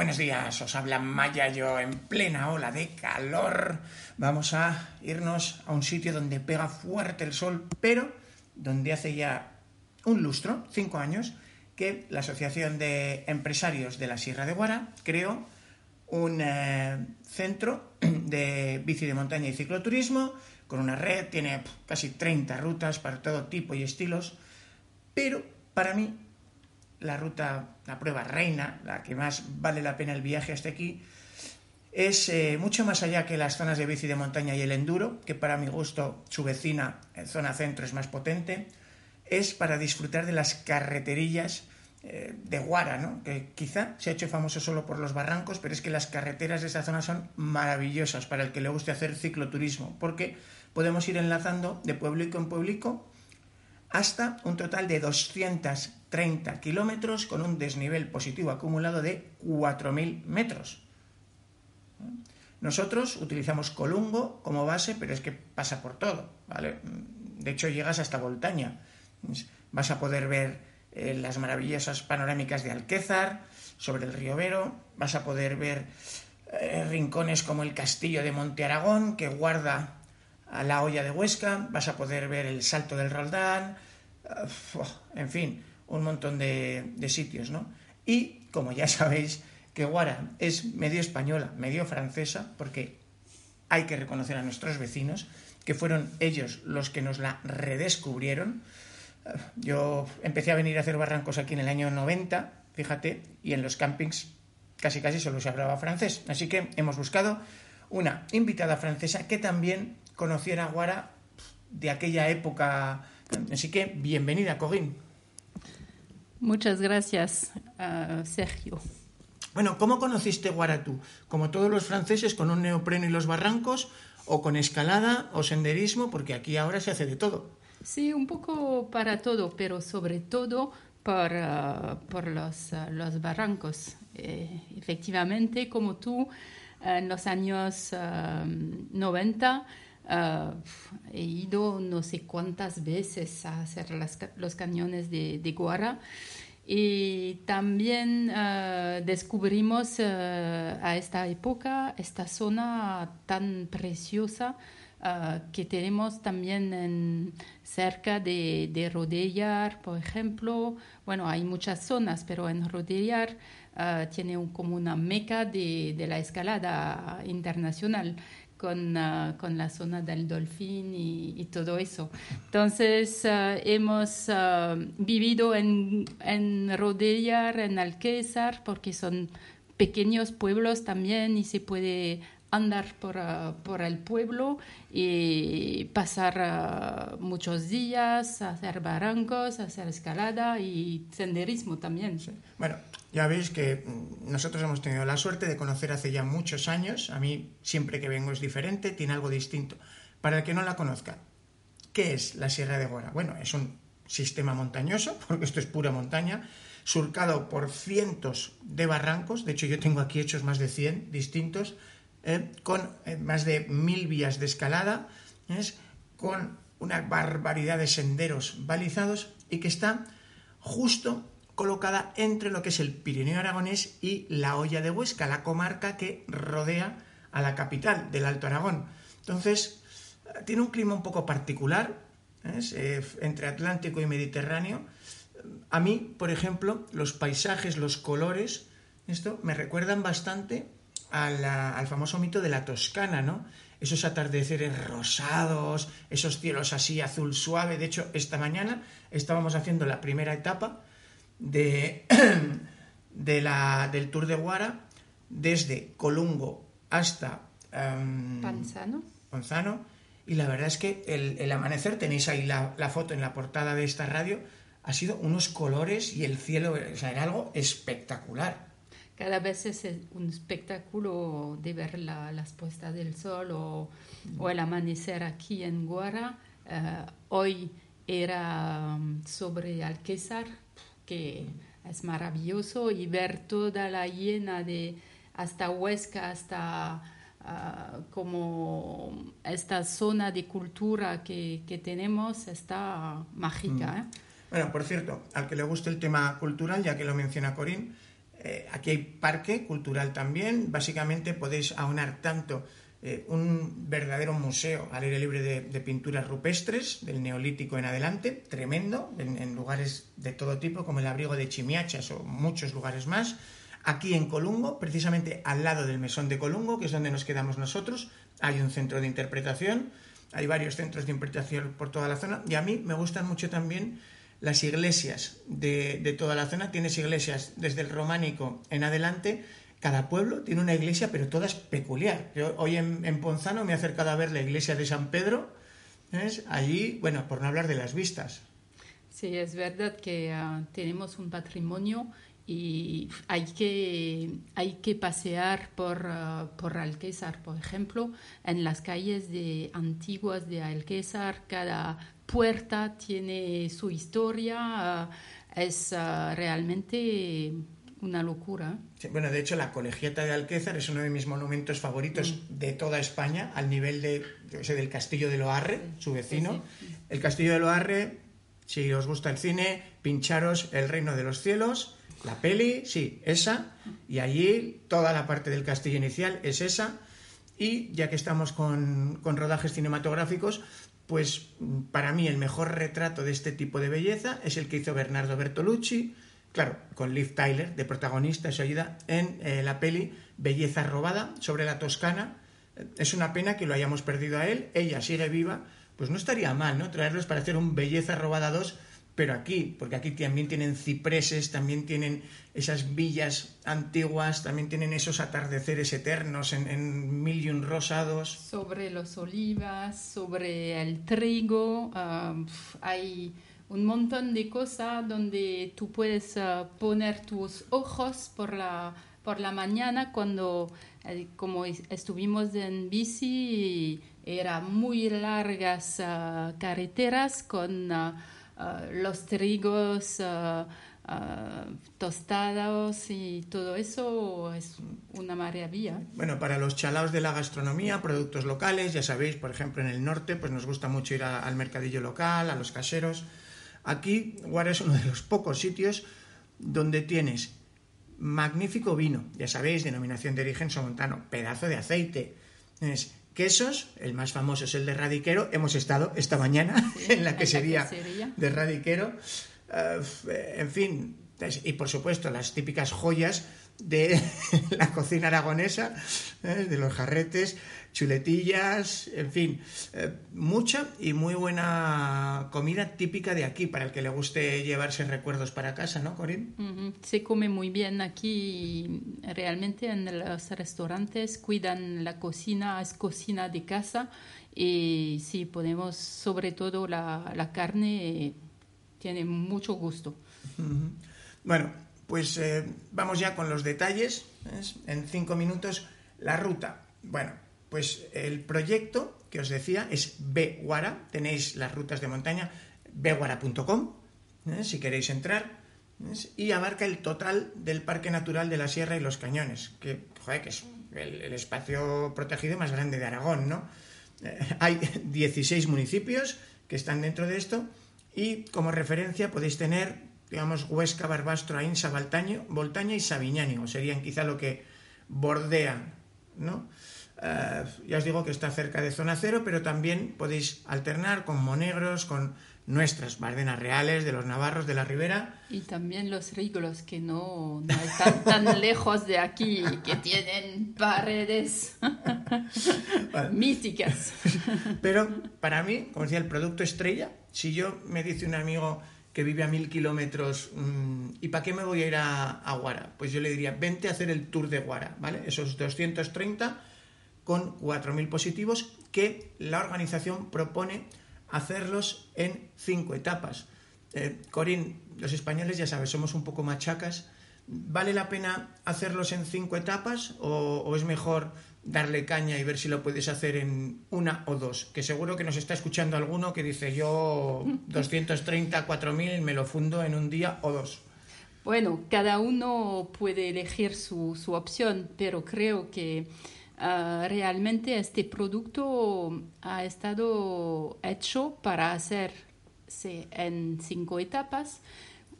Buenos días, os habla Maya yo en plena ola de calor. Vamos a irnos a un sitio donde pega fuerte el sol, pero donde hace ya un lustro, cinco años, que la Asociación de Empresarios de la Sierra de Guara creó un eh, centro de bici de montaña y cicloturismo con una red, tiene casi 30 rutas para todo tipo y estilos, pero para mí la ruta, la prueba reina, la que más vale la pena el viaje hasta aquí, es eh, mucho más allá que las zonas de bici de montaña y el enduro, que para mi gusto su vecina en zona centro es más potente, es para disfrutar de las carreterillas eh, de Guara, ¿no? que quizá se ha hecho famoso solo por los barrancos, pero es que las carreteras de esa zona son maravillosas para el que le guste hacer cicloturismo, porque podemos ir enlazando de pueblico en pueblico hasta un total de 230 kilómetros con un desnivel positivo acumulado de 4.000 metros. Nosotros utilizamos Colungo como base, pero es que pasa por todo, ¿vale? De hecho, llegas hasta Voltaña. Vas a poder ver eh, las maravillosas panorámicas de Alquézar, sobre el río Vero, vas a poder ver eh, rincones como el castillo de Monte Aragón, que guarda a la olla de Huesca, vas a poder ver el Salto del Roldán, en fin, un montón de, de sitios, ¿no? Y, como ya sabéis, que Guara es medio española, medio francesa, porque hay que reconocer a nuestros vecinos, que fueron ellos los que nos la redescubrieron. Yo empecé a venir a hacer barrancos aquí en el año 90, fíjate, y en los campings casi casi solo se hablaba francés. Así que hemos buscado una invitada francesa que también conociera Guara de aquella época. Así que bienvenida, Corinne. Muchas gracias, uh, Sergio. Bueno, ¿cómo conociste Guara tú? ¿Como todos los franceses con un neopreno y los barrancos? ¿O con escalada o senderismo? Porque aquí ahora se hace de todo. Sí, un poco para todo, pero sobre todo por, uh, por los, uh, los, barrancos. Eh, efectivamente, como tú, en los años 90 Uh, he ido no sé cuántas veces a hacer las, los cañones de, de, Guara y también uh, descubrimos uh, a esta época esta zona tan preciosa que tenemos también en, cerca de, de, Rodellar, por ejemplo. Bueno, hay muchas zonas, pero en Rodellar tiene un, como una meca de, de la escalada internacional con, uh, con, la zona del Dolphin y, y todo eso. Entonces, uh, hemos uh, vivido en, en Rodellar, en Alquézar, porque son pequeños pueblos también y se puede andar por, uh, por el pueblo y pasar uh, muchos días, hacer barrancos, hacer escalada y senderismo también. Sí. Bueno, ya veis que nosotros hemos tenido la suerte de conocer hace ya muchos años, a mí siempre que vengo es diferente, tiene algo distinto. Para el que no la conozca, ¿qué es la Sierra de Gora? Bueno, es un sistema montañoso, porque esto es pura montaña, surcado por cientos de barrancos, de hecho yo tengo aquí hechos más de 100 distintos, eh, con eh, más de mil vías de escalada, ¿es? con una barbaridad de senderos balizados y que está justo colocada entre lo que es el Pirineo Aragonés y la Hoya de Huesca, la comarca que rodea a la capital del Alto Aragón. Entonces, tiene un clima un poco particular, eh, entre Atlántico y Mediterráneo. A mí, por ejemplo, los paisajes, los colores, esto me recuerdan bastante a la, al famoso mito de la Toscana, ¿no? Esos atardeceres rosados, esos cielos así azul suave. De hecho, esta mañana estábamos haciendo la primera etapa de, de la, del Tour de Guara desde Colungo hasta um, Panzano. Panzano y la verdad es que el, amanecer, tenéis ahí la, foto en la portada de esta radio, ha sido unos colores y el cielo, o sea, era algo espectacular. Cada vez es un espectáculo de ver las puestas del sol o, el amanecer aquí en Guara. Eh, hoy era um, sobre Alquésar, que es maravilloso, y ver toda la llena de hasta Huesca, hasta Ah, como esta zona de cultura que, que tenemos está mágica. Mm. ¿eh? Bueno, por cierto, al que le guste el tema cultural, ya que lo menciona Corín, eh, aquí hay parque cultural también. Básicamente podéis aunar tanto eh, un verdadero museo al aire libre de, pinturas rupestres del neolítico en adelante, tremendo, en, lugares de todo tipo, como el abrigo de Chimiachas o muchos lugares más Aquí en Colungo, precisamente al lado del mesón de Colungo, que es donde nos quedamos nosotros, hay un centro de interpretación, hay varios centros de interpretación por toda la zona y a mí me gustan mucho también las iglesias de, toda la zona. Tienes iglesias desde el románico en adelante. Cada pueblo tiene una iglesia, pero toda es peculiar. Yo hoy en, Ponzano me he acercado a ver la iglesia de San Pedro. Allí, bueno, por no hablar de las vistas. Sí, es verdad que ah, tenemos un patrimonio y hay que, hay que pasear por, uh, por por ejemplo, en las calles de, antiguas de Alquésar, cada puerta tiene su historia, uh, es uh, realmente una locura. bueno, de hecho, la colegiata de Alquésar es uno de mis monumentos favoritos mm. de toda España, al nivel de, del Castillo de Loarre, su vecino. El Castillo de Loarre, si os gusta el cine, pincharos El Reino de los Cielos la peli, sí, esa, y allí toda la parte del castillo inicial es esa, y ya que estamos con, rodajes cinematográficos, pues para mí el mejor retrato de este tipo de belleza es el que hizo Bernardo Bertolucci, claro, con Liv Tyler de protagonista, eso ayuda, en eh, la peli Belleza robada sobre la Toscana. Es una pena que lo hayamos perdido a él, ella sigue viva, pues no estaría mal, ¿no? Traerlos para hacer un Belleza robada 2 pero aquí, porque aquí también tienen cipreses, también tienen esas villas antiguas, también tienen esos atardeceres eternos en, un rosados. Sobre los olivas, sobre el trigo, ah, hay un montón de cosas donde tú puedes ah, poner tus ojos por la, por la mañana cuando, eh, como estuvimos en bici, eran muy largas uh, carreteras con eh, los trigos eh, tostados y todo eso es una maravilla. Bueno, para los chalaos de la gastronomía, productos locales, ya sabéis, por ejemplo, en el norte, pues nos gusta mucho ir al mercadillo local, a los caseros. Aquí, Guara es uno de los pocos sitios donde tienes magnífico vino, ya sabéis, denominación de origen somontano, pedazo de aceite, tienes quesos, el más famoso es el de Radiquero, hemos estado esta mañana en la quesería de Radiquero, eh, en fin, y por supuesto las típicas joyas de la cocina aragonesa, ¿eh? de los jarretes, chuletillas, en fin, eh, mucha y muy buena comida típica de aquí para el que le guste llevarse recuerdos para casa, ¿no, Corín? Se come muy bien aquí, realmente en los restaurantes cuidan la cocina, es cocina de casa y sí, ponemos sobre todo la, carne, tiene mucho gusto. Bueno, pues eh, vamos ya con los detalles. En cinco minutos, la ruta. Bueno, pues el proyecto que os decía es Beguara. Tenéis las rutas de montaña, beguara.com, si queréis entrar. Y abarca el total del Parque Natural de la Sierra y los Cañones, que, joder, que es el, espacio protegido más grande de Aragón, ¿no? Eh, hay 16 municipios que están dentro de esto y como referencia podéis tener digamos, Huesca, Barbastro, Ainsa, Baltaño, Voltaña y Sabiñánigo. Serían quizá lo que bordean, ¿no? Eh, ya os digo que está cerca de zona cero, pero también podéis alternar con monegros, con nuestras bardenas reales de los navarros de la ribera. Y también los rígolos que no, están tan lejos de aquí, que tienen paredes míticas. Pero para mí, como decía, el producto estrella, si yo me dice un amigo, que vive a mil kilómetros, mm, ¿y para qué me voy a ir a, Guara? Pues yo le diría, vente a hacer el tour de Guara, ¿vale? Esos 230 con 4.000 positivos que la organización propone hacerlos en cinco etapas. Eh, Corín, los españoles ya sabes, somos un poco machacas. ¿Vale la pena hacerlos en cinco etapas o, o es mejor darle caña y ver si lo puedes hacer en una o dos? Que seguro que nos está escuchando alguno que dice yo 230, 4.000 me lo fundo en un día o dos. Bueno, cada uno puede elegir su, su opción, pero creo que ah, realmente este producto ha estado hecho para hacerse en cinco etapas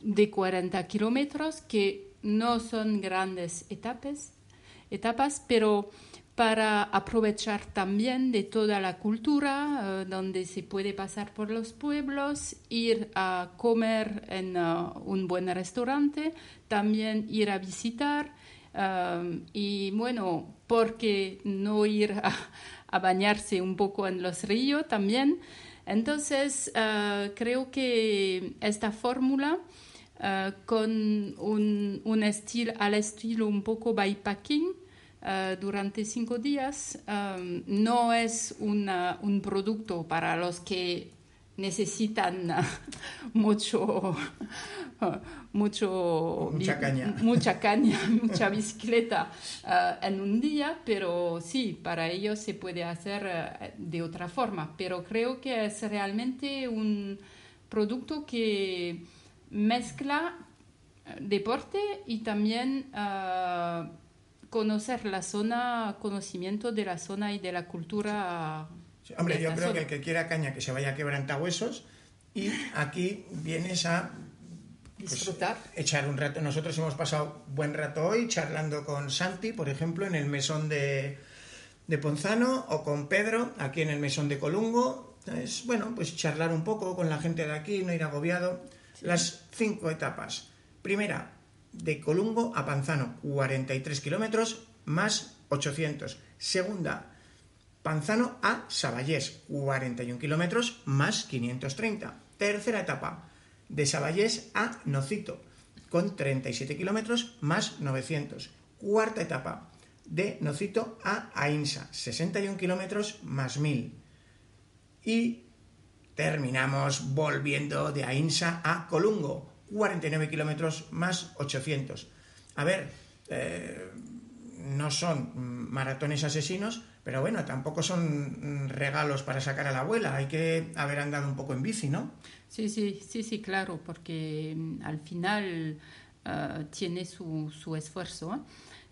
de 40 kilómetros, que no son grandes etapas, etapas pero para aprovechar también de toda la cultura, eh, donde se puede pasar por los pueblos, ir a comer en uh, un buen restaurante, también ir a visitar um, y bueno, porque no ir a, bañarse un poco en los ríos también. Entonces, creo que esta fórmula con un, un estilo al estilo un poco bypacking, Uh, durante cinco días um, no es una, un producto para los que necesitan uh, mucho, uh, mucho mucha caña, mucha, caña, mucha bicicleta en un día, pero sí, para ellos se puede hacer de otra forma. Pero creo que es realmente un producto que mezcla deporte y también conocer la zona, conocimiento de la zona y de la cultura. Sí, hombre, yo creo zona. que el que quiera caña que se vaya a quebrantahuesos y aquí vienes a pues, disfrutar. echar un rato. Nosotros hemos pasado buen rato hoy charlando con Santi, por ejemplo, en el mesón de, de Ponzano o con Pedro, aquí en el mesón de Colungo. Es bueno, pues charlar un poco con la gente de aquí, no ir agobiado. Sí. Las cinco etapas. Primera, de Colungo a Panzano, 43 kilómetros más 800. Segunda, Panzano a Saballés, 41 kilómetros más 530. Tercera etapa, de Saballés a Nocito, con 37 kilómetros más 900. Cuarta etapa, de Nocito a Ainsa, 61 kilómetros más 1000. Y terminamos volviendo de Ainsa a Colungo, 49 kilómetros más 800. A ver, eh, no son maratones asesinos, pero bueno, tampoco son regalos para sacar a la abuela. Hay que haber andado un poco en bici, ¿no? Sí, sí, sí, sí, claro, porque mm, al final uh, tiene su, esfuerzo. ¿eh?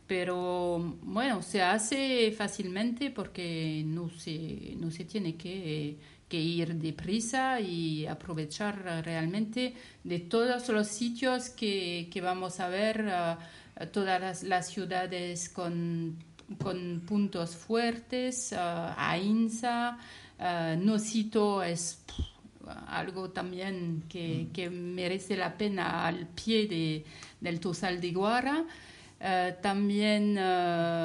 Pero bueno, se hace fácilmente porque no se, no se tiene que que ir deprisa y aprovechar realmente de todos los sitios que, que vamos a ver, uh, todas las, las, ciudades con, con puntos fuertes, uh, Ainsa, uh, Nocito es algo también que, mm. que, merece la pena al pie de, del Tosal de Guara. también,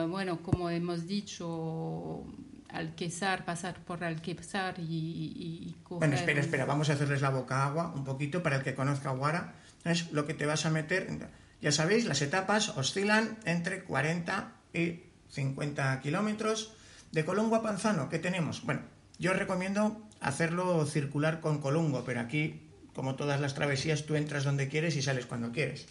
bueno, como hemos dicho, Alquezar, pasar por Alquezar y, y, y coger... Bueno, espera, espera, vamos a hacerles la boca agua un poquito para el que conozca Guara. Es lo que te vas a meter. Ya sabéis, las etapas oscilan entre 40 y 50 kilómetros. De Colungo a Panzano, ¿qué tenemos? Bueno, yo recomiendo hacerlo circular con Colungo, pero aquí, como todas las travesías, tú entras donde quieres y sales cuando quieres.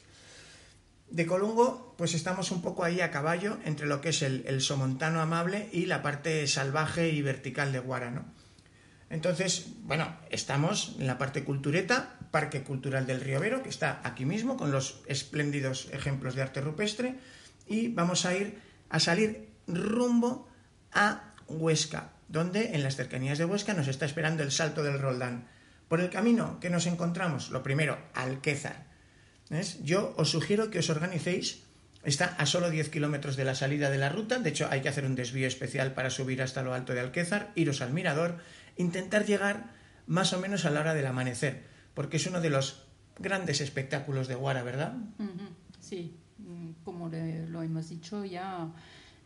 De Colungo, pues estamos un poco ahí a caballo entre lo que es el, somontano amable y la parte salvaje y vertical de Guara, ¿no? Entonces, bueno, estamos en la parte cultureta, Parque Cultural del Río Vero, que está aquí mismo, con los espléndidos ejemplos de arte rupestre, y vamos a ir a salir rumbo a Huesca, donde en las cercanías de Huesca nos está esperando el Salto del Roldán. Por el camino que nos encontramos, lo primero, Alquézar, ¿Ves? Yo os sugiero que os organicéis. Está a solo 10 kilómetros de la salida de la ruta. De hecho, hay que hacer un desvío especial para subir hasta lo alto de Alquézar, iros al mirador, intentar llegar más o menos a la hora del amanecer, porque es uno de los grandes espectáculos de Guara, ¿verdad? Sí, mm, como lo hemos dicho ya,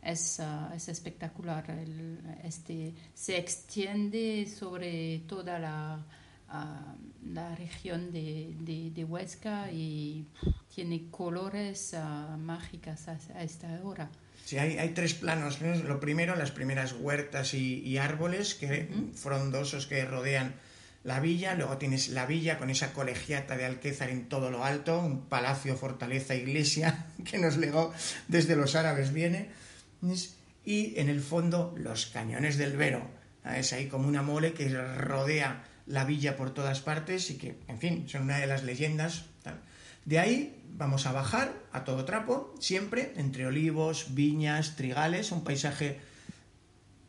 es, uh, es espectacular. El, este, se extiende sobre toda la, a la región de, de, de Huesca y tiene colores uh, mágicas a, a, esta hora. Sí, hay, hay tres planos. ¿no? Lo primero, las primeras huertas y, y árboles que, -huh. frondosos que rodean la villa. Luego tienes la villa con esa colegiata de Alquézar en todo lo alto, un palacio, fortaleza, iglesia que nos legó desde los árabes viene. Y en el fondo, los cañones del Vero. Es ahí como una mole que rodea la villa por todas partes y que, en fin, son una de las leyendas. De ahí vamos a bajar a todo trapo, siempre entre olivos, viñas, trigales, un paisaje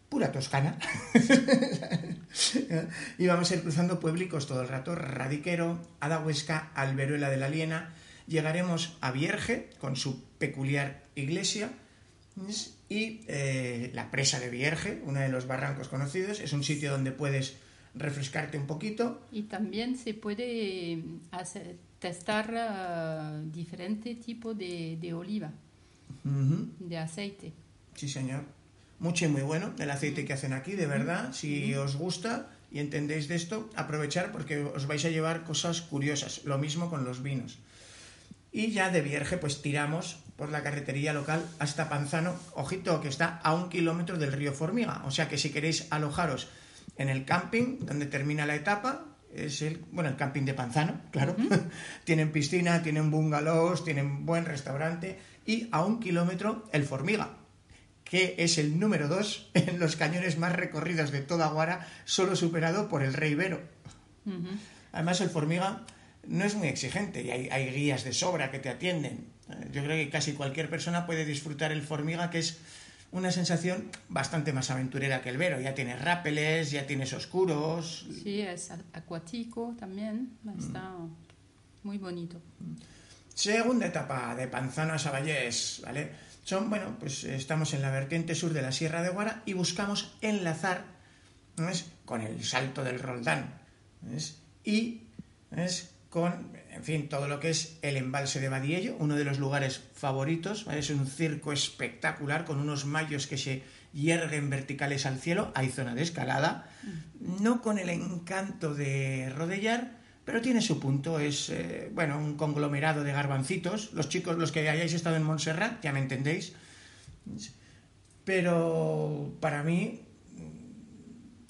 pura toscana. y vamos a ir cruzando pueblicos todo el rato, Radiquero, Adahuesca, Alberuela de la Liena. Llegaremos a Vierge, con su peculiar iglesia, y eh, la presa de Vierge, uno de los barrancos conocidos. Es un sitio donde puedes refrescarte un poquito. Y también se puede hacer, testar uh, diferente tipo de, de oliva, uh -huh. de aceite. Sí, señor. Mucho y muy bueno el aceite que hacen aquí, de verdad. Si os gusta y entendéis de esto, aprovechar porque os vais a llevar cosas curiosas. Lo mismo con los vinos. Y ya de Vierge, pues tiramos por la carretería local hasta Panzano. Ojito, que está a un kilómetro del río Formiga. O sea que si queréis alojaros en el camping, donde termina la etapa, es el, bueno, el camping de Panzano, claro. Uh -huh. tienen piscina, tienen bungalows, tienen buen restaurante. Y a un kilómetro el Formiga, que es el número dos en los cañones más recorridos de toda Guara, solo superado por el Rey Vero. Uh -huh. Además, el Formiga no es muy exigente y hay, hay, guías de sobra que te atienden. Yo creo que casi cualquier persona puede disfrutar el Formiga, que es una sensación bastante más aventurera que el Vero. Ya tienes rápeles, ya tienes oscuros. Sí, es acuático también. Está mm. muy bonito. Segunda etapa de Panzano a Saballés, ¿vale? Son, bueno, pues estamos en la vertiente sur de la Sierra de Guara y buscamos enlazar ¿ves? con el salto del Roldán. ¿ves? Y ¿ves? Con, en fin, todo lo que es el embalse de Badiello, uno de los lugares favoritos. Es un circo espectacular con unos mayos que se yerguen verticales al cielo. Hay zona de escalada, no con el encanto de Rodellar, pero tiene su punto. Es, eh, bueno, un conglomerado de garbancitos. Los chicos, los que hayáis estado en Montserrat, ya me entendéis. Pero para mí,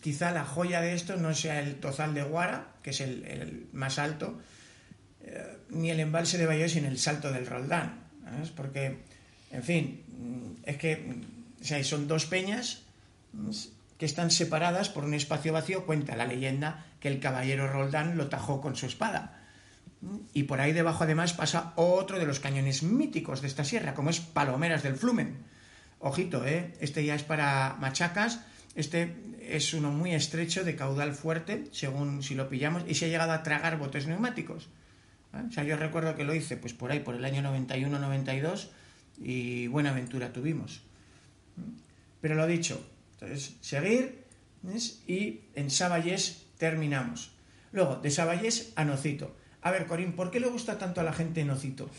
quizá la joya de esto no sea el Tozal de Guara, que es el, más alto, eh, ni el embalse de Bayeux, sino el salto del Roldán. Porque, en fin, es que son dos peñas que están separadas por un espacio vacío. Cuenta la leyenda que el caballero Roldán lo tajó con su espada. Y por ahí debajo además pasa otro de los cañones míticos de esta sierra, como es Palomeras del Flumen. Ojito, ¿eh? este ya es para machacas, este es uno muy estrecho, de caudal fuerte, según si lo pillamos, y se ha llegado a tragar botes neumáticos. O sea, yo recuerdo que lo hice pues por ahí, por el año 91-92, y buena aventura tuvimos. Pero lo dicho, entonces, seguir, y en Saballés terminamos. Luego, de Saballés a Nocito. A ver, Corín, ¿por qué le gusta tanto a la gente Nocito?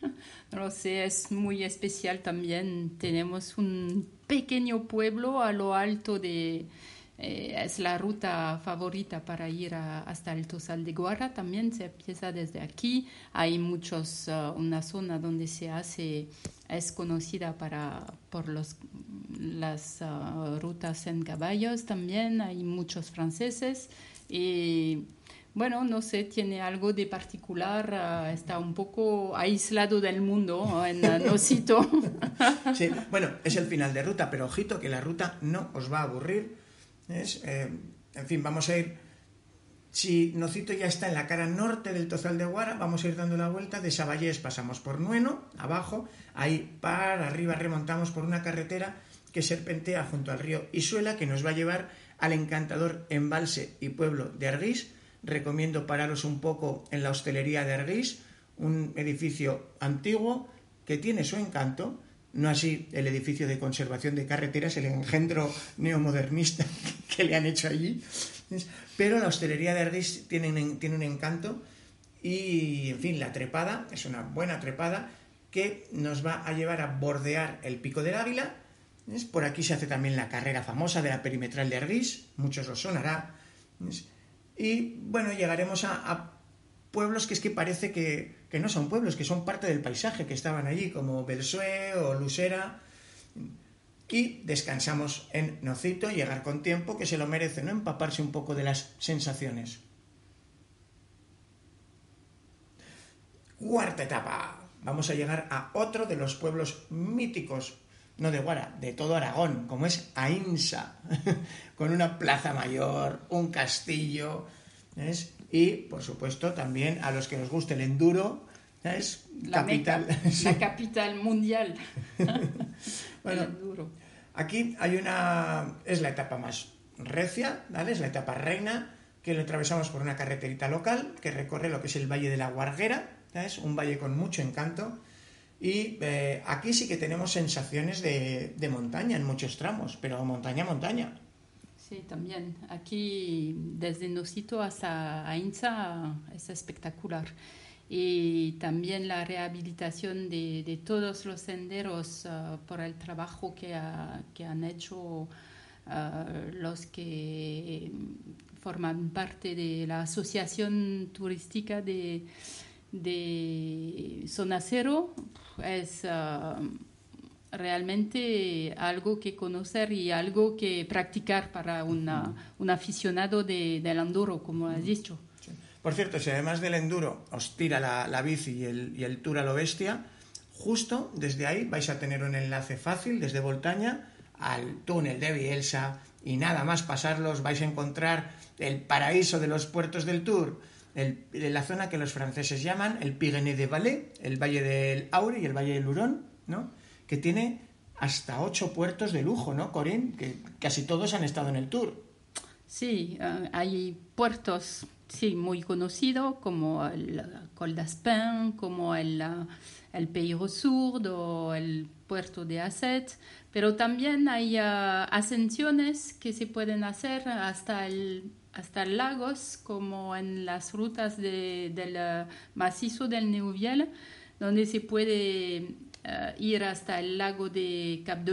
No sé, es muy especial también. Tenemos un pequeño pueblo a lo alto de... Eh, es la ruta favorita para ir a, hasta el Tosal de Guara. También se empieza desde aquí. Hay muchos, uh, una zona donde se hace, es conocida para, por los, las uh, rutas en caballos también. Hay muchos franceses. Y bueno, no sé, tiene algo de particular, uh, está un poco aislado del mundo en uh, Nocito. sí, bueno, es el final de ruta, pero ojito que la ruta no os va a aburrir. Es, eh, en fin, vamos a ir, si Nocito ya está en la cara norte del Tozal de Guara, vamos a ir dando la vuelta, de Saballés pasamos por Nueno, abajo, ahí para arriba remontamos por una carretera que serpentea junto al río Isuela, que nos va a llevar al encantador embalse y pueblo de Argís, recomiendo pararos un poco en la hostelería de Argís, un edificio antiguo que tiene su encanto, no así el edificio de conservación de carreteras, el engendro neomodernista que le han hecho allí, pero la hostelería de Argís tiene, un encanto y, en fin, la trepada es una buena trepada que nos va a llevar a bordear el pico del Águila. Por aquí se hace también la carrera famosa de la perimetral de Argís, muchos lo sonará. Y bueno, llegaremos a, pueblos que es que parece que, que, no son pueblos, que son parte del paisaje, que estaban allí, como Belsué o Lusera. Y descansamos en Nocito, llegar con tiempo, que se lo merece, ¿no? Empaparse un poco de las sensaciones. Cuarta etapa. Vamos a llegar a otro de los pueblos míticos, no de Guara, de todo Aragón, como es Ainsa, con una plaza mayor, un castillo, y por supuesto también a los que nos guste el enduro, es la capital, la capital mundial. bueno, aquí hay una, es la etapa más recia, ¿vale? Es la etapa reina, que lo atravesamos por una carreterita local que recorre lo que es el Valle de la Guarguera, es un valle con mucho encanto. Y eh, aquí sí que tenemos sensaciones de, de, montaña en muchos tramos, pero montaña, montaña. Sí, también. Aquí, desde Nocito hasta Ainsa, es espectacular y también la rehabilitación de, de todos los senderos uh, por el trabajo que, ha, que han hecho uh, los que forman parte de la asociación turística de, de Zona Cero es uh, realmente algo que conocer y algo que practicar para una, un aficionado de, del enduro, como has dicho. Por cierto, si además del enduro os tira la, bici y el, y el, tour a lo bestia, justo desde ahí vais a tener un enlace fácil desde Voltaña al túnel de Bielsa y nada más pasarlos vais a encontrar el paraíso de los puertos del Tour, el, la zona que los franceses llaman el Pyrénées de Valais, el Valle del Aure y el Valle del Hurón, ¿no? que tiene hasta ocho puertos de lujo, ¿no, Corín? Que casi todos han estado en el Tour. Sí, uh, hay puertos sí, muy conocido como el Col d'Aspin, como el, el Pays Ressourd o el puerto de Asset, pero también hay uh, ascensiones que se pueden hacer hasta el hasta lagos como en las rutas de, del uh, macizo del Neuviel, donde se puede uh, ir hasta el lago de Cap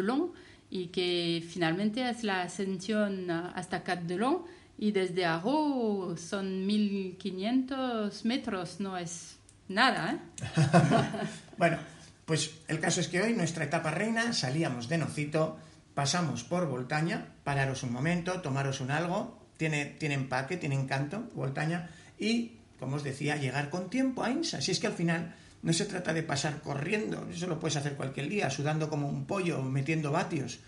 y que finalmente es la ascensión hasta Cap y desde Arro son 1500 metros, no es nada. ¿eh? bueno, pues el caso es que hoy nuestra etapa reina salíamos de Nocito, pasamos por Voltaña, pararos un momento, tomaros un algo, tiene, tiene empaque, tiene encanto, Voltaña, y, como os decía, llegar con tiempo a Insa. Si es que al final no se trata de pasar corriendo, eso lo puedes hacer cualquier día, sudando como un pollo, metiendo vatios.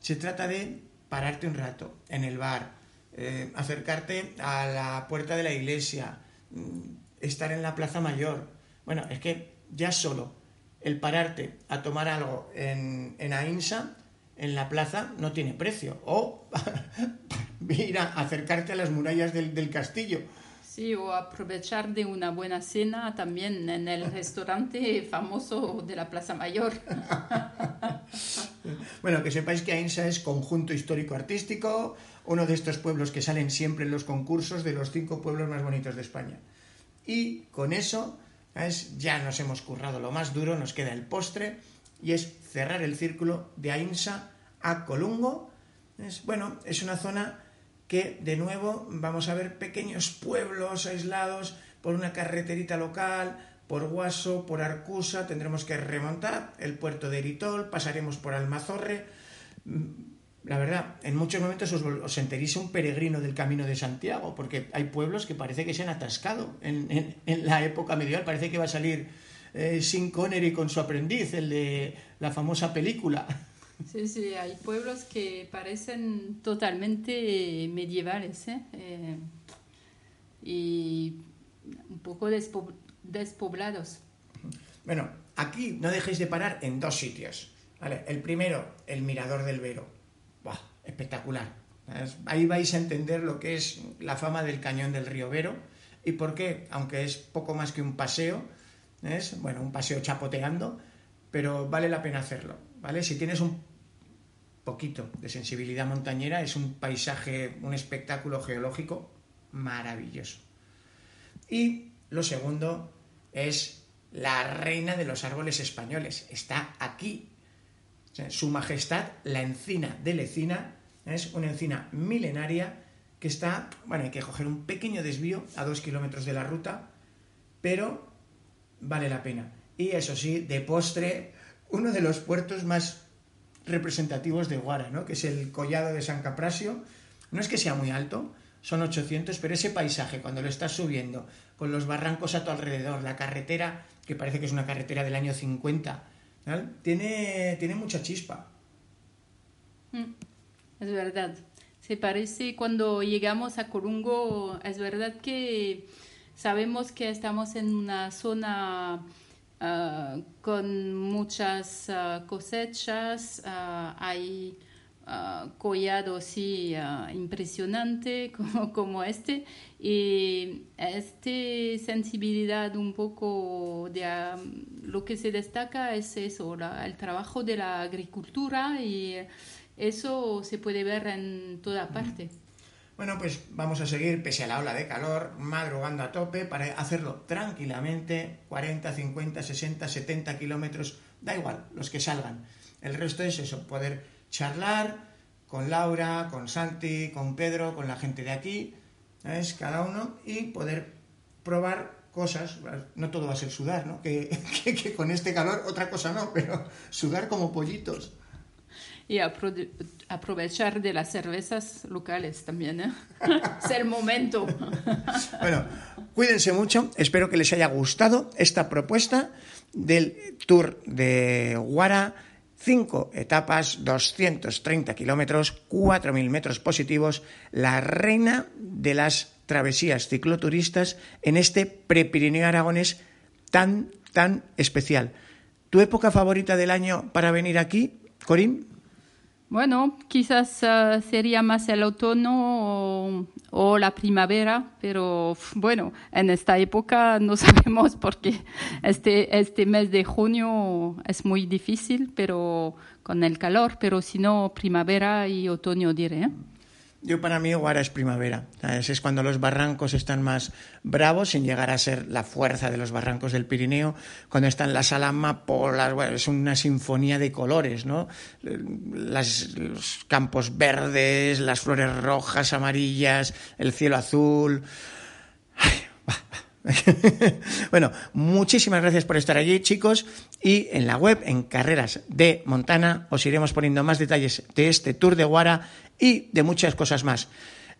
Se trata de pararte un rato en el bar, eh, acercarte a la puerta de la iglesia, mm, estar en la plaza mayor. Bueno, es que ya solo el pararte a tomar algo en, en Ainsa, en la plaza, no tiene precio. O ir a acercarte a las murallas del, del castillo. Sí, o aprovechar de una buena cena también en el restaurante famoso de la Plaza Mayor. bueno, que sepáis que Ainsa es conjunto histórico-artístico, uno de estos pueblos que salen siempre en los concursos de los cinco pueblos más bonitos de España. Y con eso ya nos hemos currado lo más duro, nos queda el postre y es cerrar el círculo de Ainsa a Colungo. Es, bueno, es una zona que de nuevo vamos a ver pequeños pueblos aislados por una carreterita local, por Guaso, por Arcusa, tendremos que remontar el puerto de Eritol, pasaremos por Almazorre la verdad, en muchos momentos os, sentiréis un peregrino del camino de Santiago, porque hay pueblos que parece que se han atascado en, la época medieval. Parece que va a salir eh, Sin Connery con su aprendiz, el de la famosa película. Sí, sí, hay pueblos que parecen totalmente medievales ¿eh? Eh, y un poco despoblados. Bueno, aquí no dejéis de parar en dos sitios. El primero, el Mirador del Vero espectacular. Ahí vais a entender lo que es la fama del cañón del río Vero y por qué, aunque es poco más que un paseo, es bueno, un paseo chapoteando, pero vale la pena hacerlo, ¿vale? Si tienes un poquito de sensibilidad montañera, es un paisaje, un espectáculo geológico maravilloso. Y lo segundo es la reina de los árboles españoles. Está aquí su Majestad, la encina de Lecina, es una encina milenaria que está, bueno, hay que coger un pequeño desvío a dos kilómetros de la ruta, pero vale la pena. Y eso sí, de postre, uno de los puertos más representativos de Guara, ¿no? que es el Collado de San Caprasio. No es que sea muy alto, son 800, pero ese paisaje, cuando lo estás subiendo, con los barrancos a tu alrededor, la carretera, que parece que es una carretera del año 50, tiene, tiene mucha chispa. Mm, es verdad. Se parece cuando llegamos a Corungo, es verdad que sabemos que estamos en una zona ah, con muchas ah, cosechas, uh, hay collado sí impresionante como, como, este y esta sensibilidad un poco de lo que se destaca es eso, el trabajo de la agricultura y eso se puede ver en toda parte. Bueno, pues vamos a seguir, pese a la ola de calor, madrugando a tope para hacerlo tranquilamente, 40, 50, 60, 70 kilómetros, da igual, los que salgan. El resto es eso, poder charlar con Laura, con Santi, con Pedro, con la gente de aquí, ¿sabes? Cada uno, y poder probar cosas, no todo va a ser sudar, ¿no? que, que con este calor otra cosa no, pero sudar como pollitos y aprovechar de las cervezas locales también. ¿eh? es el momento. bueno, cuídense mucho. Espero que les haya gustado esta propuesta del Tour de Guara. Cinco etapas, 230 kilómetros, 4.000 metros positivos, la reina de las travesías cicloturistas en este prepirineo aragonés tan, tan especial. ¿Tu época favorita del año para venir aquí, Corín? Bueno, quizás uh, sería más el otoño o, la primavera, pero bueno, en esta época no sabemos porque este, este mes de junio es muy difícil, pero con el calor, pero si no, primavera y otoño diré. ¿eh? Yo para mí Guara es primavera. Es cuando los barrancos están más bravos, sin llegar a ser la fuerza de los barrancos del Pirineo, cuando están las alamapolas, bueno, es una sinfonía de colores, ¿no? Las, los campos verdes, las flores rojas, amarillas, el cielo azul. bueno, muchísimas gracias por estar allí, chicos. Y en la web, en Carreras de Montana, os iremos poniendo más detalles de este Tour de Guara y de muchas cosas más.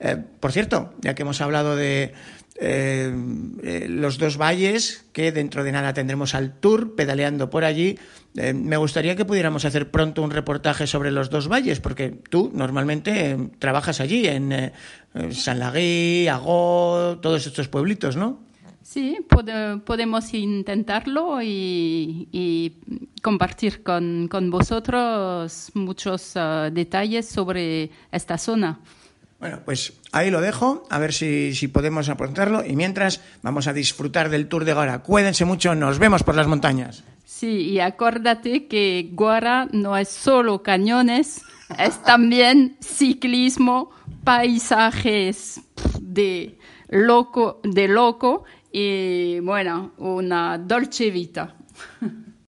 Eh, por cierto, ya que hemos hablado de eh, eh, los dos valles, que dentro de nada tendremos al tour pedaleando por allí, me gustaría que pudiéramos hacer pronto un reportaje sobre los dos valles, porque tú normalmente trabajas allí, en San Lagui, Agó, todos estos pueblitos, ¿no? Sí, podemos intentarlo y, compartir con, vosotros muchos uh, detalles sobre esta zona. Bueno, pues ahí lo dejo, a ver si, si, podemos apuntarlo y mientras vamos a disfrutar del Tour de Guara. Cuídense mucho, nos vemos por las montañas. Sí, y acuérdate que Guara no es solo cañones, es también ciclismo, paisajes de loco, de loco y bueno, una dolce vita.